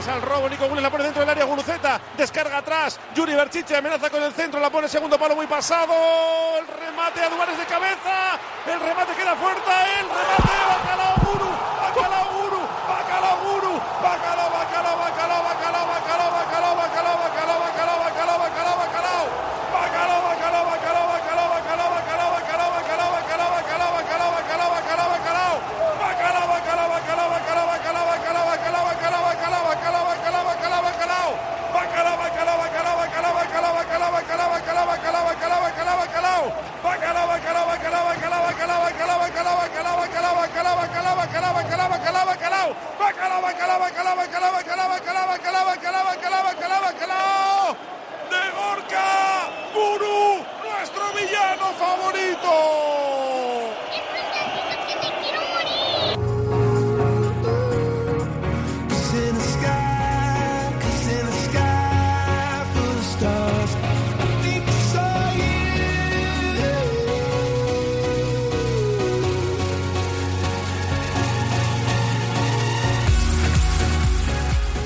Williams al robo. Nico Williams la pone dentro del área. Guruceta descarga atrás. Yuri Berchiche amenaza con el centro. La pone segundo palo muy pasado. El remate a Duares de cabeza. El remate queda fuerte. El remate. Guru. Bacalao Guru.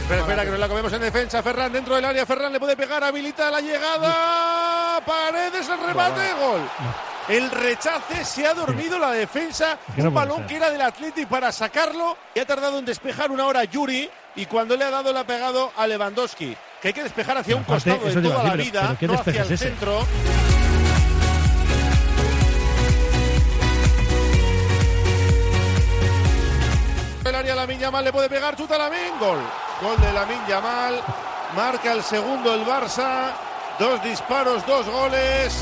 Espera, espera, que nos la comemos en defensa. Ferran dentro del área. Ferran le puede pegar, habilita la llegada. Paredes, el remate, gol. El rechace se ha dormido la defensa. Un balón que era del Athletic para sacarlo. Y ha tardado en despejar una hora Yuri. Y cuando le ha dado, le ha pegado a Lewandowski. Que hay que despejar hacia un costado de toda la vida, pero ¿qué no hacia el centro. El área la Yamal le puede pegar, chuta la gol. Gol de la Yamal. Marca el segundo el Barça. Dos disparos, dos goles.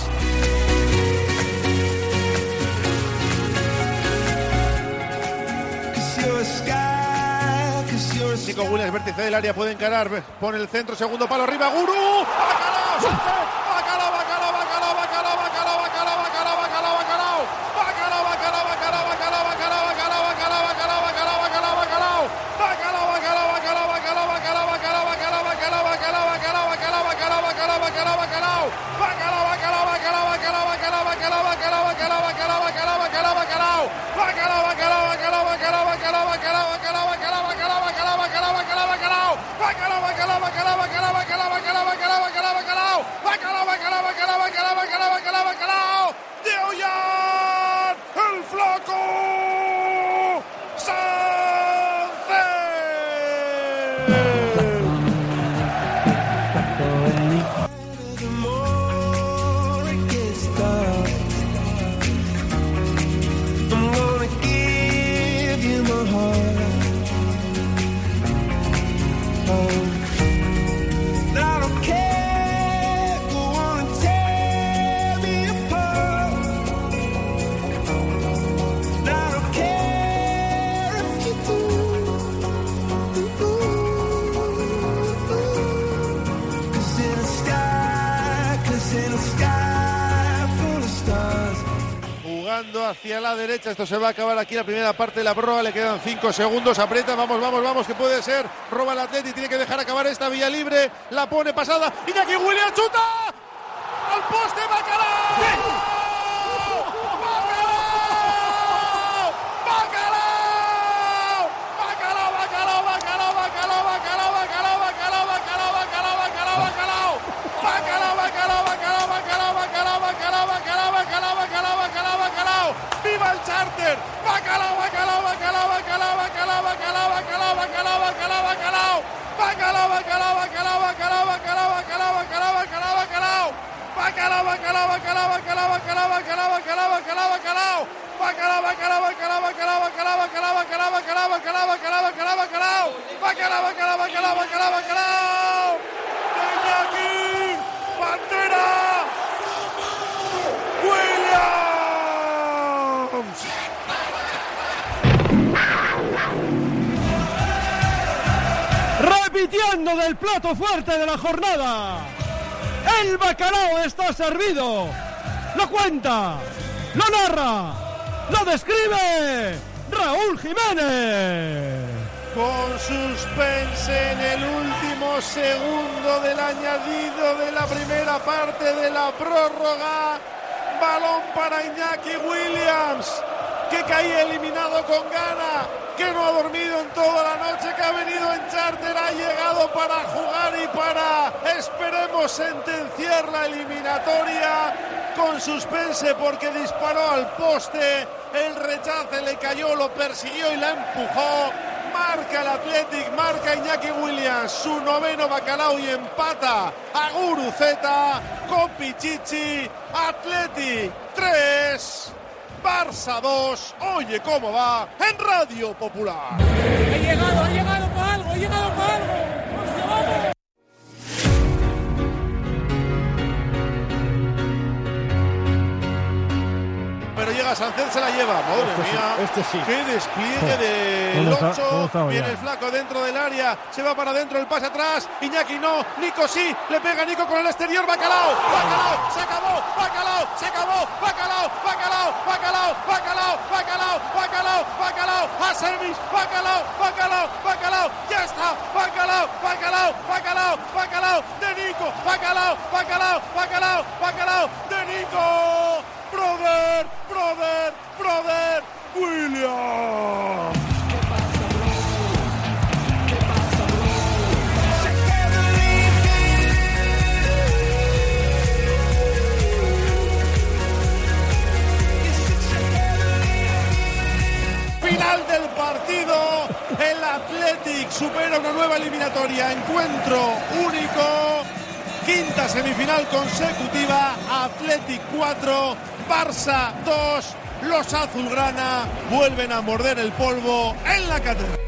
Nico Williams, vértice del área, puede encarar. Pone el centro, segundo palo arriba. Guru. Bacalao, bacalao, bacalao, hacia la derecha, esto se va a acabar aquí la primera parte de la prórroga, le quedan 5 segundos, aprieta, vamos, vamos, vamos, que puede ser, roba el Atleti, tiene que dejar acabar esta vía libre, la pone pasada, Iñaki Williams chuta, al poste, Bacalao, del plato fuerte de la jornada. El bacalao está servido. Lo cuenta, lo narra, lo describe Raúl Jiménez. Con suspense en el último segundo del añadido de la primera parte de la prórroga. Balón para Iñaki Williams, que caía eliminado con gana, que no ha dormido en toda la noche, que ha venido en charter, ha llegado para jugar y para, esperemos, sentenciar la eliminatoria con suspense porque disparó al poste, el rechace le cayó, lo persiguió y la empujó. Marca el Athletic, marca Iñaki Williams, su noveno bacalao y empata a Guruceta con Pichichi. Athletic 3, Barça 2. Oye cómo va en Radio Popular. He llegado, he llegado para algo, he llegado para algo. Llega Sánchez, se la lleva. Madre Este sí, mía. este sí. Qué despliegue de ¿Cómo está- cómo Loncho. estaba Viene ya? el flaco dentro del área. Se va para adentro, el pase atrás. Iñaki no. Nico sí. Le pega Nico con el exterior. Bacalao. Bacalao. Se acabó. Bacalao. Se acabó. Bacalao. Bacalao. Bacalao. Bacalao. Bacalao. Bacalao. Bacalao. A semis. Bacalao. Bacalao. Bacalao. Ya está. Bacalao. Bacalao. Bacalao. Bacalao. De Nico. Bacalao. Bacalao. Bacalao. Bacalao. De Nico. Brother. Brother. Brother. William. Final del partido, el Athletic supera una nueva eliminatoria, encuentro único, quinta semifinal consecutiva, Athletic 4, Barça 2, los azulgrana vuelven a morder el polvo en la catedral.